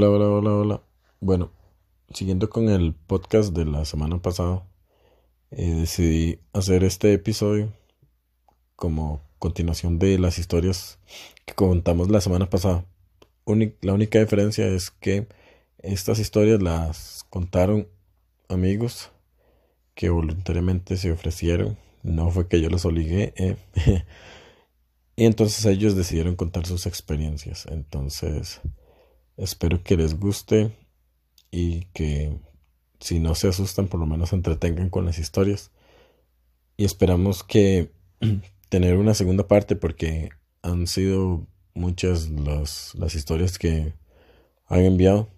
Hola, hola, hola, hola. Bueno, siguiendo con el podcast de la semana pasada, eh, decidí hacer este episodio como continuación de las historias que contamos la semana pasada. la única diferencia es que estas historias las contaron amigos que voluntariamente se ofrecieron. No fue que yo los obligué. Eh. y entonces ellos decidieron contar sus experiencias. Entonces... Espero que les guste y que si no se asustan por lo menos se entretengan con las historias. Y esperamos que tener una segunda parte porque han sido muchas las, las historias que han enviado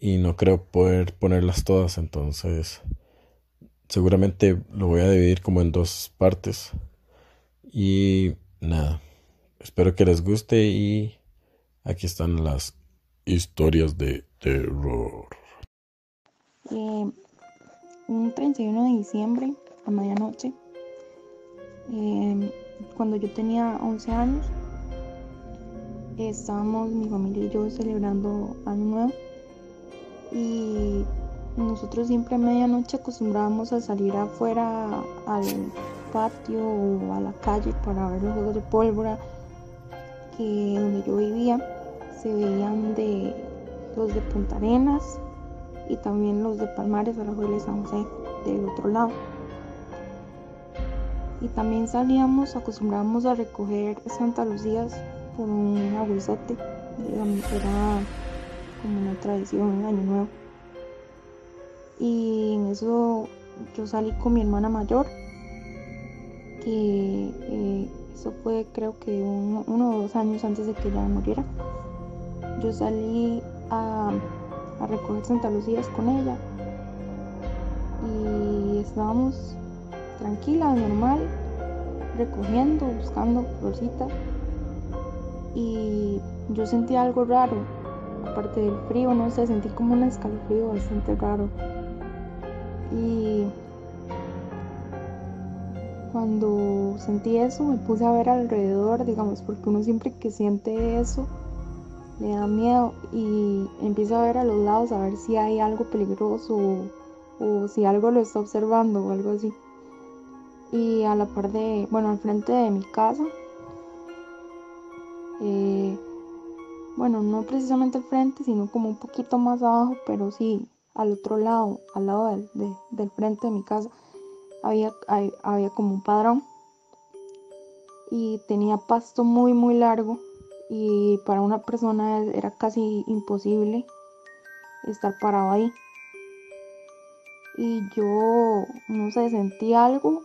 y no creo poder ponerlas todas entonces seguramente lo voy a dividir como en dos partes y nada espero que les guste y aquí están las Historias de terror. Eh, un 31 de diciembre, a medianoche, eh, cuando yo tenía 11 años, estábamos mi familia y yo celebrando Año Nuevo y nosotros siempre a medianoche acostumbrábamos a salir afuera al patio o a la calle para ver los juegos de pólvora que donde yo vivía se veían de los de Punta Arenas y también los de Palmares, Alajuela y San José del otro lado. Y también salíamos, acostumbrábamos a recoger Santa Lucías por un aguizote, era como una tradición en Año Nuevo. Y en eso yo salí con mi hermana mayor, que eh, eso fue creo que uno o dos años antes de que ella muriera yo salí a, recoger Santa Lucía con ella. Y estábamos tranquila, normal, recogiendo, buscando florcitas y yo sentí algo raro, aparte del frío, no sé, sentí como un escalofrío bastante raro. Y cuando sentí eso me puse a ver alrededor, digamos, porque uno siempre que siente eso le da miedo y empieza a ver a los lados a ver si hay algo peligroso o, si algo lo está observando o algo así. Y a la par de, bueno, al frente de mi casa, eh, bueno, no precisamente al frente, sino como un poquito más abajo, pero sí al otro lado, al lado del, del frente de mi casa, había, había como un padrón y tenía pasto muy, muy largo y para una persona era casi imposible estar parado ahí. Y yo, no sé, sentí algo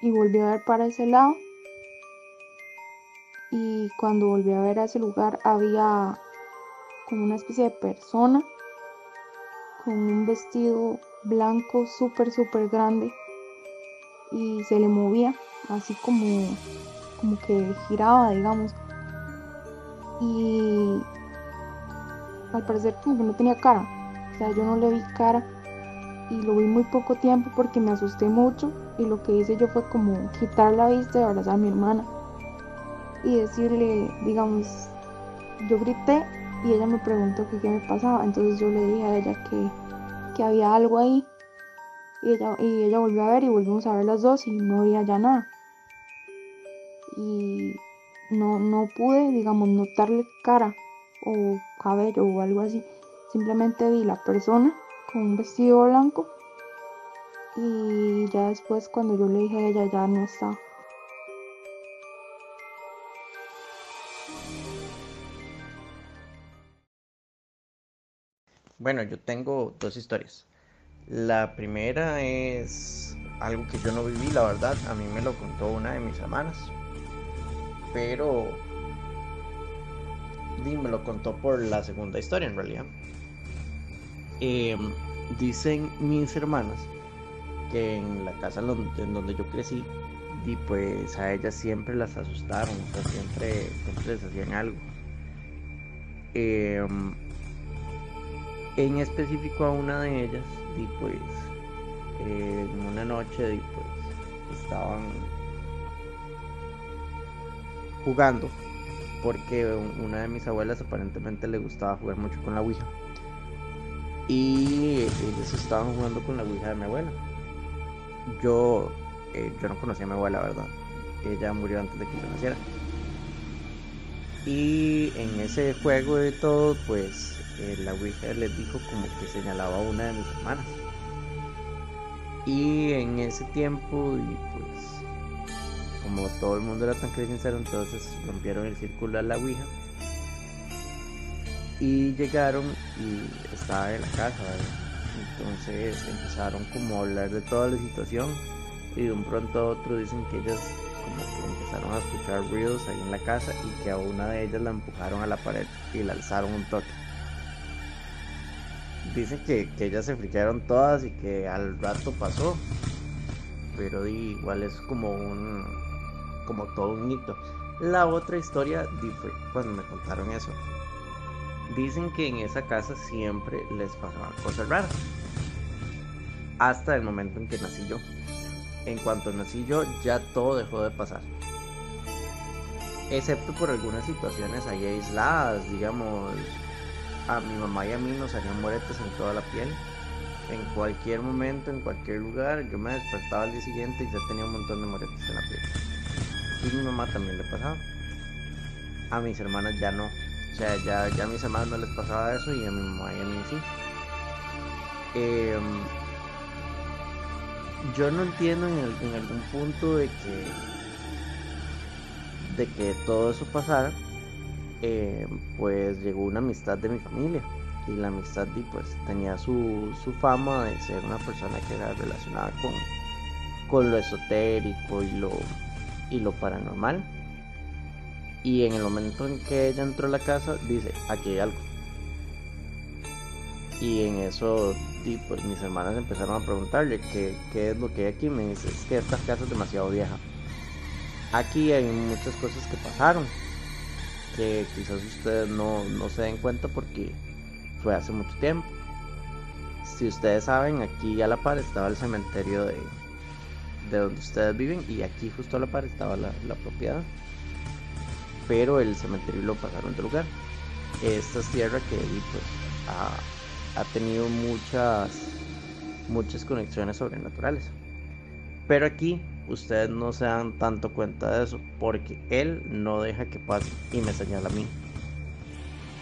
y volví a ver para ese lado. Y cuando volví a ver a ese lugar había como una especie de persona con un vestido blanco súper, súper grande y se le movía así como, como que giraba, digamos y al parecer como que no tenía cara, o sea, yo no le vi cara y lo vi muy poco tiempo porque me asusté mucho y lo que hice yo fue como quitar la vista y abrazar a mi hermana y decirle, digamos, yo grité y ella me preguntó qué me pasaba, entonces yo le dije a ella que, que había algo ahí y ella, y ella volvió a ver y volvimos a ver las dos y no había ya nada. Y no, no pude, digamos, notarle cara o cabello o algo así. Simplemente vi la persona con un vestido blanco y ya después cuando yo le dije a ella ya no está. Bueno, yo tengo dos historias. La primera es algo que yo no viví, la verdad. A mí me lo contó una de mis hermanas pero me lo contó por la segunda historia en realidad. Em, dicen mis hermanas que en la casa en donde yo crecí, y pues a ellas siempre las asustaron, siempre, siempre les hacían algo. Em, en específico a una de ellas, y pues en una noche, pues estaban jugando porque una de mis abuelas aparentemente le gustaba jugar mucho con la Ouija. Y ellos estaban jugando con la Ouija de mi abuela. Yo, eh, yo no conocía a mi abuela, ¿verdad? Ella murió antes de que yo naciera. Y en ese juego de todo, pues eh, la Ouija les dijo como que señalaba a una de mis hermanas. Y en ese tiempo, y pues como todo el mundo era tan sincero, entonces rompieron el círculo a la Ouija. Y llegaron y estaba en la casa, Entonces empezaron como a hablar de toda la situación y de un pronto a otro dicen que ellas como que empezaron a escuchar ruidos ahí en la casa y que a una de ellas la empujaron a la pared y la alzaron un toque. Dicen que, que ellas se friquearon todas y que al rato pasó, pero igual es como un como todo un hito. La otra historia fue cuando me contaron eso. Dicen que en esa casa siempre les pasaban cosas raras. Hasta el momento en que nací yo. En cuanto nací yo, ya todo dejó de pasar. Excepto por algunas situaciones ahí aisladas, digamos, a mi mamá y a mí nos salían moretes en toda la piel. En cualquier momento, en cualquier lugar, yo me despertaba al día siguiente y ya tenía un montón de moretes en la piel. Y mi mamá también le pasaba. A mis hermanas ya no. O sea, ya, ya a mis hermanas no les pasaba eso y a mi mamá y a mí sí. Eh, yo no entiendo en, algún punto de que de que todo eso pasara eh, pues llegó una amistad de mi familia y la amistad pues tenía su, su fama de ser una persona que era relacionada con, con lo esotérico y lo, y lo paranormal y en el momento en que ella entró a la casa dice aquí hay algo y en eso y pues mis hermanas empezaron a preguntarle qué, es lo que hay aquí. Me dice, es que esta casa es demasiado vieja. Aquí hay muchas cosas que pasaron, que quizás ustedes no, se den cuenta porque fue hace mucho tiempo. Si ustedes saben, aquí a la par estaba el cementerio de, de donde ustedes viven y aquí justo a la par estaba la, propiedad. Pero el cementerio lo pasaron de lugar. Esta es tierra que pues, a, ha tenido muchas, muchas conexiones sobrenaturales. Pero aquí ustedes no se dan tanto cuenta de eso porque él no deja que pase y me señala a mí.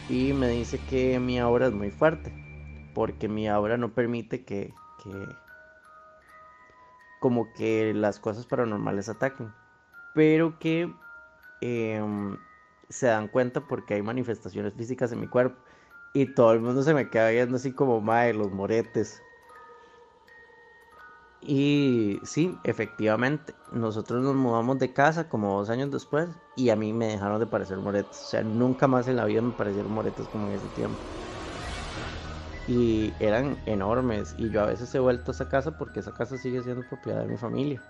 Y me dice que mi aura es muy fuerte porque mi aura no permite que, que como que las cosas paranormales ataquen. Pero que em, se dan cuenta porque hay manifestaciones físicas en mi cuerpo. Y todo el mundo se me queda viendo así como, mae, los moretes. Y sí, efectivamente, nosotros nos mudamos de casa como dos años después y a mí me dejaron de parecer moretes. O sea, nunca más en la vida me parecieron moretes como en ese tiempo. Y eran enormes y yo a veces he vuelto a esa casa porque esa casa sigue siendo propiedad de mi familia.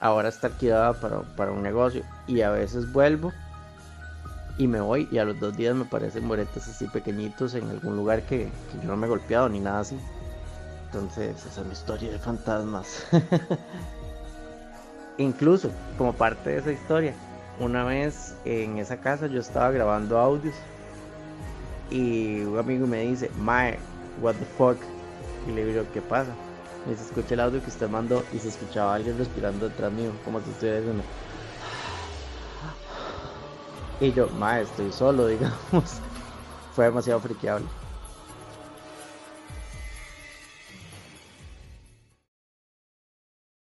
Ahora está alquilada para, para un negocio y a veces vuelvo y me voy y a los dos días me parecen moretes así pequeñitos en algún lugar que, yo no me he golpeado ni nada así. Entonces esa es mi historia de fantasmas. Incluso como parte de esa historia, una vez en esa casa yo estaba grabando audios y un amigo me dice, Mae, what the fuck? Y le digo, ¿qué pasa? Me dice, escucha el audio que usted mandó y se escuchaba a alguien respirando detrás mío, como si estuviera diciendo, y yo, ma, estoy solo, digamos. Fue demasiado friqueable.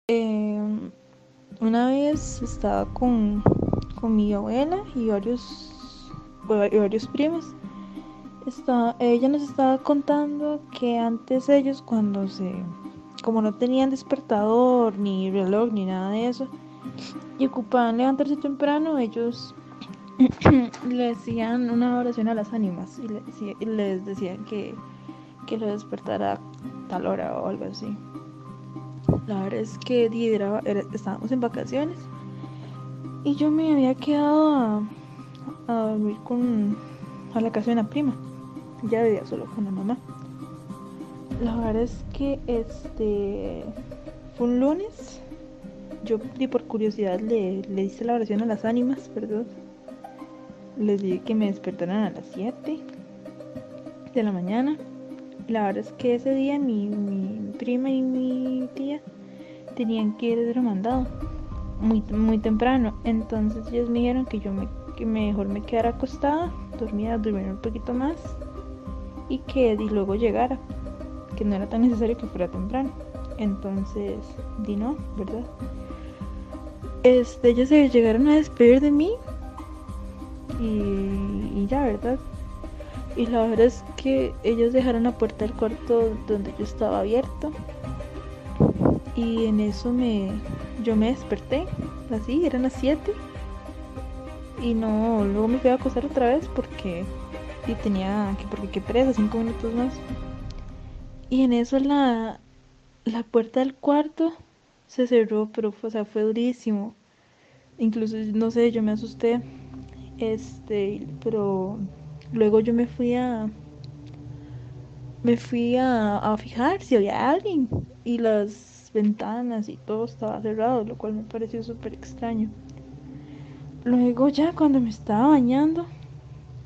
Em, una vez estaba con, con mi abuela y varios, y varios primos. Ella nos estaba contando que antes ellos cuando se, como no tenían despertador ni reloj ni nada de eso, y ocupaban levantarse temprano, ellos le decían una oración a las ánimas y, les decían que, que lo despertara tal hora o algo así. La verdad es que estábamos en vacaciones y yo me había quedado a, a dormir con a la casa de una prima. Ya vivía solo con la mamá. La verdad es que este fue un lunes. Yo por curiosidad le, le hice la oración a las ánimas, perdón les dije que me despertaran a las 7 de la mañana. La verdad es que ese día mi, mi prima y mi tía tenían que ir de mandado muy, muy temprano. Entonces ellos me dijeron que yo me, que mejor me quedara acostada, dormía, dormir un poquito más y que y luego llegara, que no era tan necesario que fuera temprano. Entonces, di no, ¿verdad? Este, ellos se llegaron a despedir de mí y, ya, ¿verdad? Y la verdad es que ellos dejaron la puerta del cuarto donde yo estaba abierto. Y en eso me yo me desperté, así, eran las 7. Y no, luego me fui a acostar otra vez porque y tenía que porque qué presa, cinco minutos más. Y en eso la, la puerta del cuarto se cerró, pero o sea, fue durísimo. Incluso, no sé, yo me asusté. Este, pero luego yo me fui a me fui a, a fijar si había alguien y las ventanas y todo estaba cerrado, lo cual me pareció súper extraño. Luego ya cuando me estaba bañando,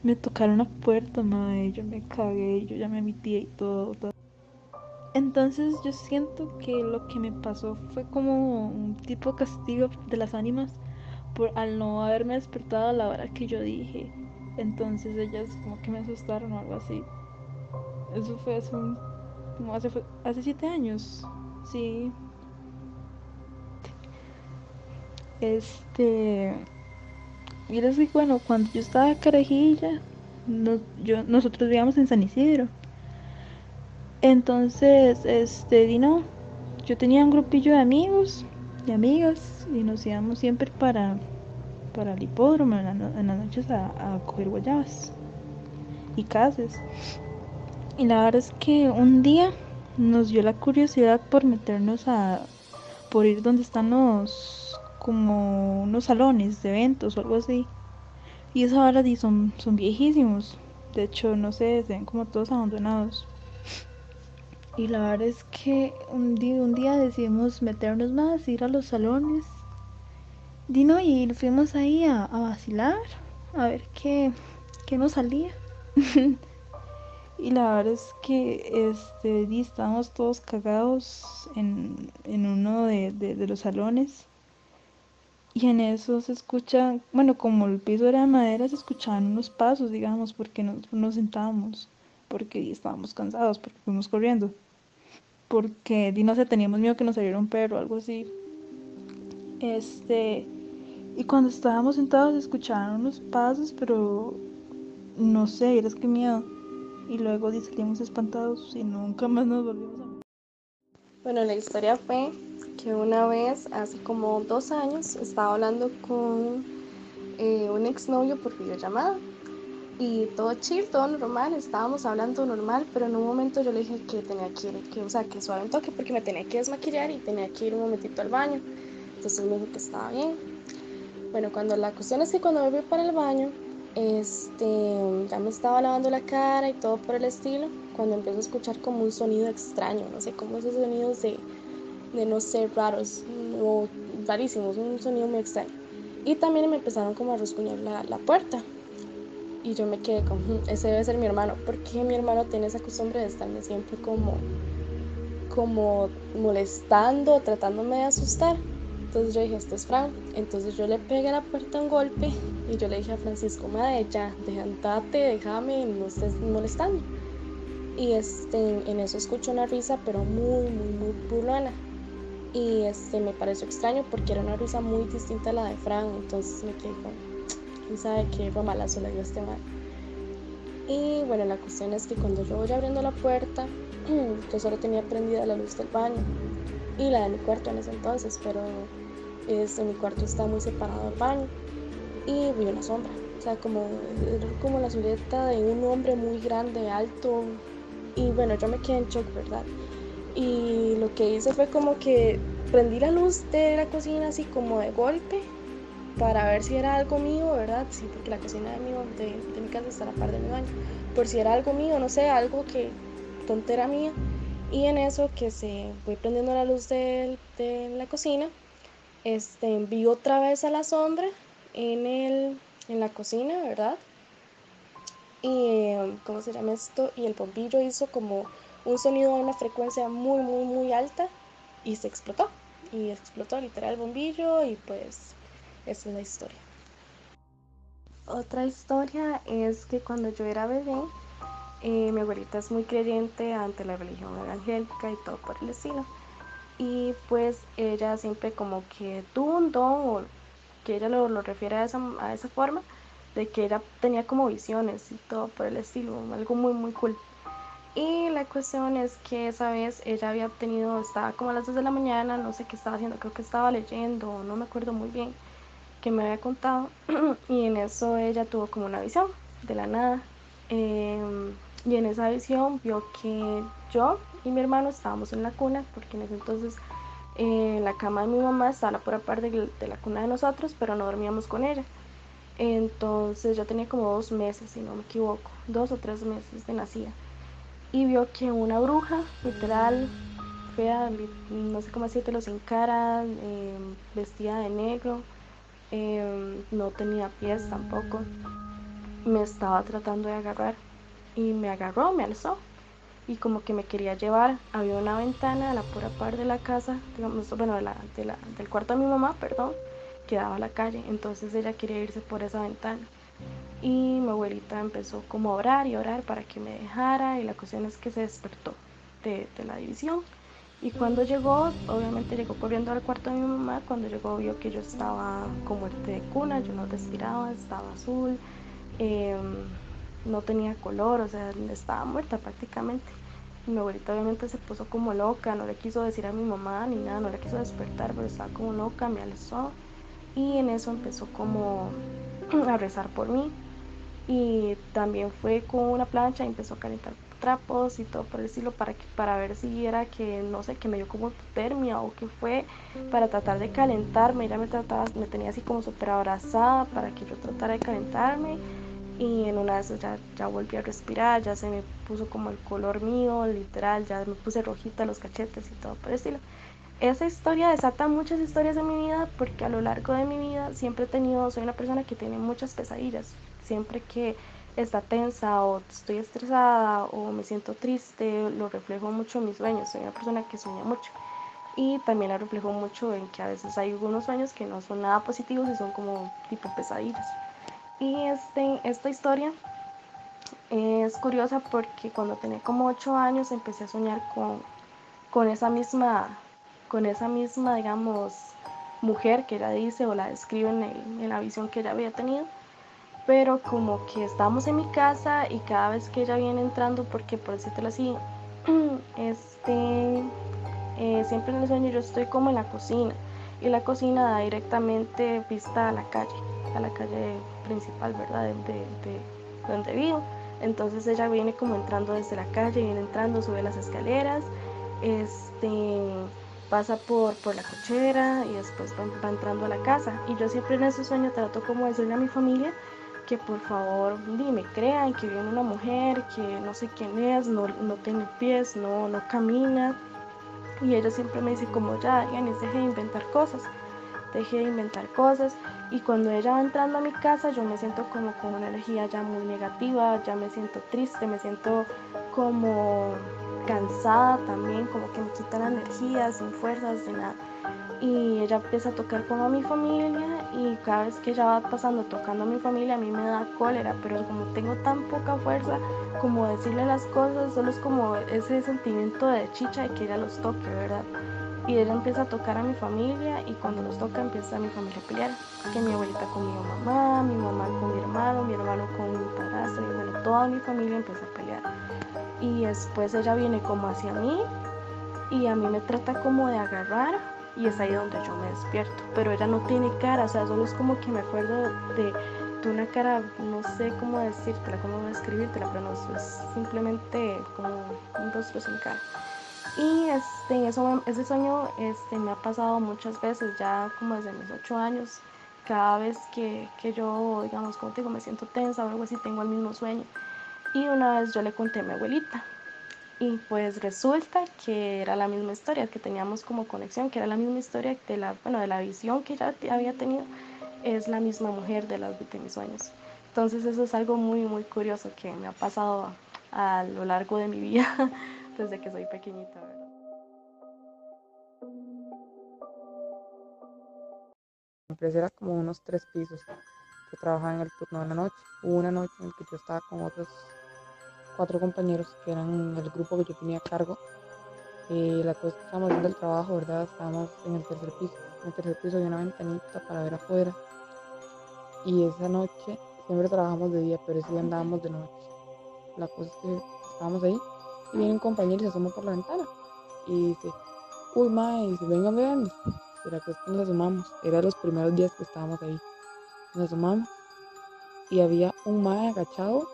me tocaron la puerta, madre, yo me cagué, yo ya me emití y todo. Entonces yo siento que lo que me pasó fue como un tipo castigo de las ánimas por al no haberme despertado a la hora que yo dije. Entonces ellas como que me asustaron o algo así. Eso fue hace un, como hace, hace siete años. Sí. Este. Mira, es que bueno, cuando yo estaba carajilla, yo, nosotros vivíamos en San Isidro. Entonces, este, Dino, yo tenía un grupillo de amigos y amigas y nos íbamos siempre para, para el hipódromo en, las noches a, a, coger guayabas y cases. Y la verdad es que un día nos dio la curiosidad por meternos a, por ir donde están los, como unos salones de eventos o algo así. Y esa hora son, son viejísimos. De hecho, no sé, se ven como todos abandonados. Y la verdad es que un día, un día decidimos meternos más, ir a los salones. Dino y fuimos ahí a, vacilar, a ver qué, qué nos salía. y la verdad es que este, estábamos todos cagados en, en uno de, de, los salones. Y en eso se escucha, bueno, como el piso era de madera, se escuchaban unos pasos, digamos, porque nos, nos sentábamos, porque estábamos cansados, porque fuimos corriendo porque no sé, teníamos miedo que nos saliera un perro o algo así. Este, y cuando estábamos sentados escuchaban unos pasos, pero no sé, eres que miedo. Y luego salimos espantados y nunca más nos volvimos a. Bueno, la historia fue que una vez, hace como dos años, estaba hablando con eh, un exnovio por videollamada y todo chill, todo normal, estábamos hablando normal, pero en un momento yo le dije que tenía que ir, que, o sea, que suave un toque porque me tenía que desmaquillar y tenía que ir un momentito al baño. Entonces me dijo que estaba bien. Bueno, cuando la cuestión es que cuando me fui para el baño, este, ya me estaba lavando la cara y todo por el estilo, cuando empiezo a escuchar como un sonido extraño, no sé, como esos sonidos de, de no ser raros o rarísimos, un sonido muy extraño. Y también me empezaron como a rasguñar la, la puerta y yo me quedé con, mm, ese debe ser mi hermano, porque mi hermano tiene esa costumbre de estarme siempre como, como molestando, tratándome de asustar. Entonces yo dije, esto es Fran. Entonces yo le pegué a la puerta un golpe y yo le dije a Francisco, madre, ya, déjate, déjame, no estés molestando. Y este, en eso escucho una risa, pero muy, muy, muy burlona. Y este, me pareció extraño porque era una risa muy distinta a la de Fran. Entonces me quedé con, sabe que romalazo le dio este mal. Y bueno, la cuestión es que cuando yo voy abriendo la puerta, yo solo tenía prendida la luz del baño y la de mi cuarto en ese entonces, pero este, mi cuarto está muy separado del baño y vi una sombra. O sea, como, como la silueta de un hombre muy grande, alto. Y bueno, yo me quedé en shock, ¿verdad? Y lo que hice fue como que prendí la luz de la cocina así como de golpe para ver si era algo mío, ¿verdad? Sí, porque la cocina de mi, de, mi casa está a la par de mi baño. Por si era algo mío, no sé, algo que tontera mía. Y en eso que se voy prendiendo la luz de, de la cocina, este, vi otra vez a la sombra en, el, en la cocina, ¿verdad? Y, ¿cómo se llama esto? Y el bombillo hizo como un sonido a una frecuencia muy, muy, muy alta y se explotó. Y explotó literal el bombillo y pues esa es la historia. Otra historia es que cuando yo era bebé, eh, mi abuelita es muy creyente ante la religión evangélica y todo por el estilo. Y pues ella siempre como que tuvo un o que ella lo, lo refiere a esa, a esa forma, de que ella tenía como visiones y todo por el estilo, algo muy muy cool. Y la cuestión es que esa vez ella había obtenido, estaba como a las 2 de la mañana, no sé qué estaba haciendo, creo que estaba leyendo, no me acuerdo muy bien, que me había contado. y en eso ella tuvo como una visión, de la nada. Em, y en esa visión vio que yo y mi hermano estábamos en la cuna, porque en ese entonces eh, la cama de mi mamá estaba por aparte de, de la cuna de nosotros, pero no dormíamos con ella. Entonces yo tenía como dos meses, si no me equivoco, dos o tres meses de nacida. Y vio que una bruja, literal, fea, no sé cómo decirte, sin cara, eh, vestida de negro, eh, no tenía pies tampoco, me estaba tratando de agarrar. Y me agarró, me alzó y como que me quería llevar. Había una ventana a la pura par de la casa, digamos, bueno, de la, del cuarto de mi mamá, perdón que daba a la calle. Entonces ella quería irse por esa ventana. Y mi abuelita empezó como a orar y orar para que me dejara y la cuestión es que se despertó de, de la división. Y cuando llegó, obviamente llegó corriendo al cuarto de mi mamá, cuando llegó vio que yo estaba con muerte de cuna, yo no respiraba, estaba azul, em, no tenía color, o sea, estaba muerta prácticamente. mi abuelita obviamente se puso como loca, no le quiso decir a mi mamá ni nada, no le quiso despertar, pero estaba como loca, me alzó y en eso empezó como a rezar por mí y también fue con una plancha y empezó a calentar trapos y todo por el estilo para, que, para ver si era que no sé que me dio como hipotermia o que fue para tratar de calentarme. Ella me trataba me tenía así como súper abrazada para que yo tratara de calentarme y en una de esas ya, ya volví a respirar ya se me puso como el color mío literal ya me puse rojita los cachetes y todo por el estilo esa historia desata muchas historias de mi vida porque a lo largo de mi vida siempre he tenido, soy una persona que tiene muchas pesadillas. Siempre que está tensa o estoy estresada o me siento triste, lo reflejo mucho en mis sueños. Soy una persona que sueña mucho. Y también la reflejo mucho en que a veces hay algunos sueños que no son nada positivos y son como tipo pesadillas. Y este, esta historia es curiosa porque cuando tenía como 8 años empecé a soñar con, con esa misma con esa misma, digamos, mujer que ella dice o la describe en, la visión que ella había tenido. Pero como que estamos en mi casa y cada vez que ella viene entrando, porque por decirlo así, este, eh, siempre en el sueño yo estoy como en la cocina y la cocina da directamente vista a la calle, a la calle principal, ¿verdad? De, de donde vivo. Entonces ella viene como entrando desde la calle, viene entrando, sube las escaleras, este, pasa por, por la cochera y después va, entrando a la casa. Y yo siempre en ese sueño trato como decirle a mi familia que por favor me crean que viene una mujer que no sé quién es, no, no tiene pies, no, no camina. Y ella siempre me dice como ya, Yanis, deje de inventar cosas, deje de inventar cosas. Y cuando ella va entrando a mi casa yo me siento como con una energía ya muy negativa, ya me siento triste, me siento como cansada también, como que me quita la energía, sin fuerzas, de nada. Y ella empieza a tocar como a mi familia y cada vez que ella va pasando tocando a mi familia a mí me da cólera, pero como tengo tan poca fuerza como decirle las cosas, solo es como ese sentimiento de chicha de que ella los toque, ¿verdad? Y ella empieza a tocar a mi familia y cuando los toca empieza mi familia a pelear. Que mi abuelita con mi mamá, mi mamá con mi hermano, mi hermano con mi padrastro y bueno, toda mi familia empieza a pelear y después ella viene como hacia mí y a mí me trata como de agarrar y es ahí donde yo me despierto. Pero ella no tiene cara, o sea, solo es como que me acuerdo de, de una cara, no sé cómo decírtela, cómo describírtela, pero no es simplemente como un rostro sin cara. Y este, eso, ese sueño este, me ha pasado muchas veces, ya como desde mis ocho años. Cada vez que, que yo, digamos, como te digo, me siento tensa o algo así, tengo el mismo sueño. Y una vez yo le conté a mi abuelita. Y pues resulta que era la misma historia, que teníamos como conexión, que era la misma historia de la, bueno, de la visión que ella había tenido. es la misma mujer de las de mis sueños. Entonces eso es algo muy, muy curioso que me ha pasado a, lo largo de mi vida desde que soy pequeñita. ¿verdad? La empresa era como unos tres pisos. que trabajaba en el turno de la noche. Hubo una noche en que yo estaba con otros cuatro compañeros que eran el grupo que yo tenía a cargo. Eh, la cosa que estábamos viendo el trabajo, ¿verdad? Estábamos en el tercer piso. En el tercer piso había una ventanita para ver afuera. Y esa noche siempre trabajamos de día, pero ese día andábamos de noche. La cosa es que estábamos ahí y viene un compañero y se asoma por la ventana y dice, uy, mae, y dice, vengan, vean. Es que nos asomamos. Era los primeros días que estábamos ahí. Nos asomamos y había un mae agachado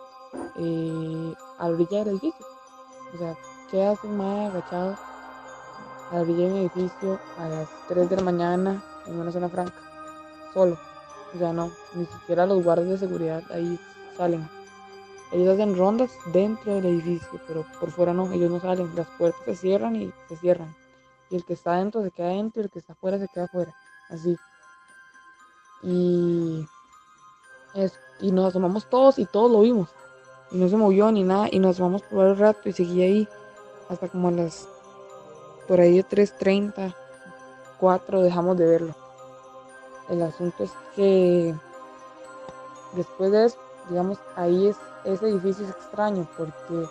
eh, a la orilla del edificio. O sea, ¿qué hace un mae agachado a la orilla de un edificio a las 3 de la mañana en una zona franca? Solo. O sea, no, ni siquiera los guardias de seguridad ahí salen. Ellos hacen rondas dentro del edificio, pero por fuera no, ellos no salen. Las puertas se cierran y se cierran. Y el que está adentro se queda adentro y el que está afuera se queda afuera. Así. Y, eso. y nos asomamos todos y todos lo vimos. Y no se movió ni nada. Y nos asomamos por varios rato y seguía ahí hasta como a las por ahí de 3.30, 4 dejamos de verlo. El asunto es que después de eso, digamos, ahí es, ese edificio es extraño porque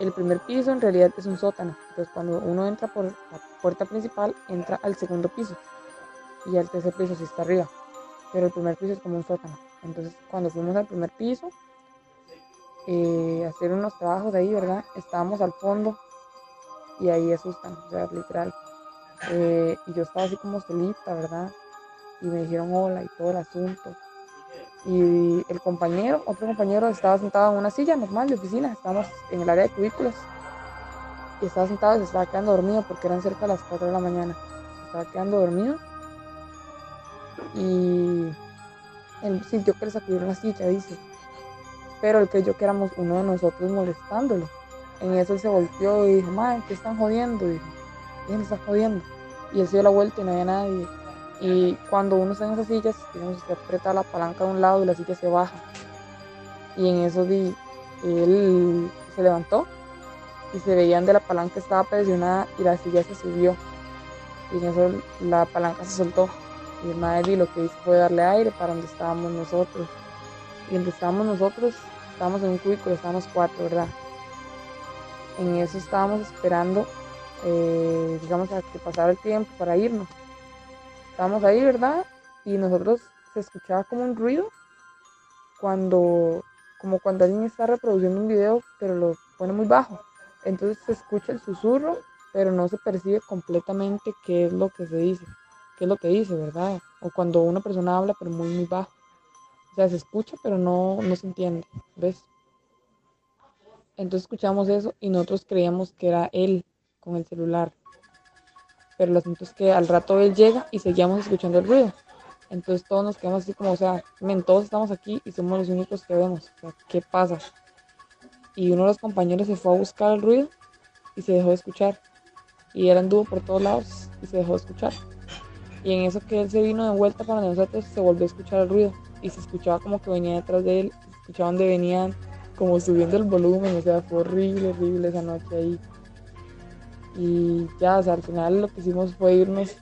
el primer piso en realidad es un sótano. Entonces cuando uno entra por la puerta principal, entra al segundo piso y al tercer piso sí está arriba. Pero el primer piso es como un sótano. Entonces cuando fuimos al primer piso, eh, hacer unos trabajos ahí, ¿verdad? Estábamos al fondo y ahí asustan, o sea, literal. Eh, y yo estaba así como solita, ¿verdad? y me dijeron hola y todo el asunto. Y el compañero, otro compañero, estaba sentado en una silla normal de oficina, estábamos en el área de cubículos. Y estaba sentado y se estaba quedando dormido porque eran cerca de las 4 de la mañana. Se estaba quedando dormido. Y él sintió que le sacudieron la silla, dice. Pero él creyó que éramos uno de nosotros molestándolo. En eso él se volteó y dijo, madre, ¿qué están jodiendo? Y ¿quién está jodiendo? Y él se dio la vuelta y no había nadie. Y cuando uno está en esas sillas, digamos, se aprieta la palanca de un lado y la silla se baja. Y en eso di, él se levantó y se veían de la palanca estaba presionada y la silla se subió. Y en eso la palanca se soltó. Y el madre lo que hizo fue darle aire para donde estábamos nosotros. Y donde estábamos nosotros, estábamos en un cubículo, estábamos cuatro, ¿verdad? En eso estábamos esperando, eh, digamos, a que pasara el tiempo para irnos estábamos ahí, ¿verdad? Y nosotros se escuchaba como un ruido cuando, como cuando alguien está reproduciendo un video, pero lo pone muy bajo. Entonces se escucha el susurro, pero no se percibe completamente qué es lo que se dice, qué es lo que dice, ¿verdad? O cuando una persona habla, pero muy, muy bajo. Sea, se escucha, pero no, no se entiende, ¿ves? Entonces escuchamos eso y nosotros creíamos que era él con el celular pero el asunto es que al rato él llega y seguíamos escuchando el ruido. Entonces todos nos quedamos así como, o sea, men, todos estamos aquí y somos los únicos que vemos. ¿qué pasa? Y uno de los compañeros se fue a buscar el ruido y se dejó de escuchar. Y él anduvo por todos lados y se dejó de escuchar. Y en eso que él se vino de vuelta para nosotros, se volvió a escuchar el ruido. Y se escuchaba como que venía detrás de él, se escuchaba donde venían, como subiendo el volumen. O sea, fue horrible, horrible esa noche ahí. Y ya, o sea, al final lo que hicimos fue irnos,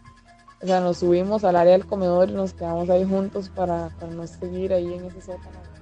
o sea, nos subimos al área del comedor y nos quedamos ahí juntos para, para no seguir ahí en ese sótano.